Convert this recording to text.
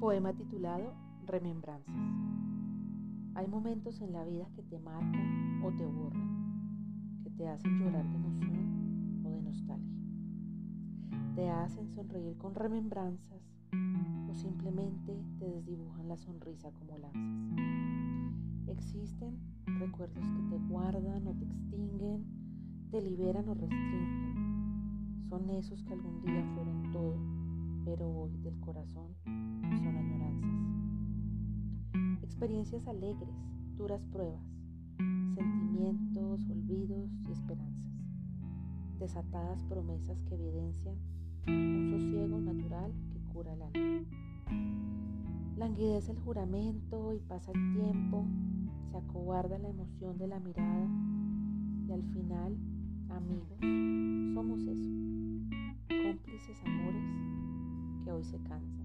Poema titulado Remembranzas. Hay momentos en la vida que te marcan o te borran, que te hacen llorar de emoción o de nostalgia. Te hacen sonreír con remembranzas o simplemente te desdibujan la sonrisa como lanzas. Existen recuerdos que te guardan o te extinguen, te liberan o restringen. Son esos que algún día fueron todo, pero hoy del corazón son añoranzas. Experiencias alegres, duras pruebas, sentimientos, olvidos y esperanzas. Desatadas promesas que evidencian un sosiego natural que cura el alma. Languidece el juramento y pasa el tiempo, se acobarda la emoción de la mirada y al final, amigos, somos eso, cómplices hoy se cansan.